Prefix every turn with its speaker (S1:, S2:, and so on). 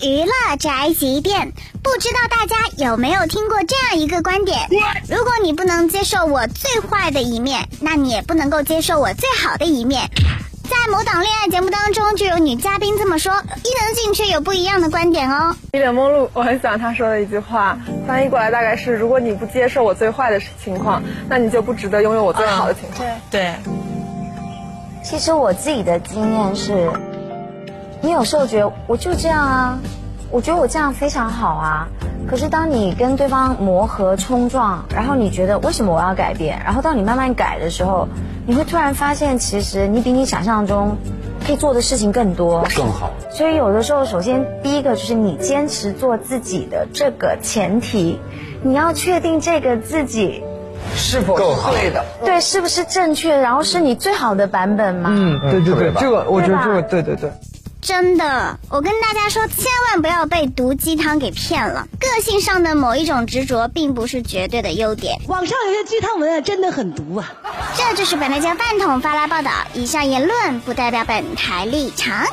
S1: 娱乐宅急便，不知道大家有没有听过这样一个观点：如果你不能接受我最坏的一面，那你也不能够接受我最好的一面。在某档恋爱节目当中，就有女嘉宾这么说，伊能静却有不一样的观点哦。
S2: 一脸懵路，我很喜欢她说的一句话，翻译过来大概是：如果你不接受我最坏的情况，那你就不值得拥有我最好的情况。
S3: 对对。
S4: 其实我自己的经验是，你有时候觉得我就这样啊，我觉得我这样非常好啊。可是当你跟对方磨合冲撞，然后你觉得为什么我要改变？然后到你慢慢改的时候，你会突然发现，其实你比你想象中可以做的事情更多，
S5: 更好。
S4: 所以有的时候，首先第一个就是你坚持做自己的这个前提，你要确定这个自己。
S5: 是否够对的？
S4: 对，是不是正确？然后是你最好的版本吗？
S6: 嗯，对对对，这个我觉得这个对对对。
S1: 真的，我跟大家说，千万不要被毒鸡汤给骗了。个性上的某一种执着，并不是绝对的优点。
S3: 网上有些鸡汤文啊，真的很毒啊。
S1: 这就是本台家饭桶发来报道，以上言论不代表本台立场。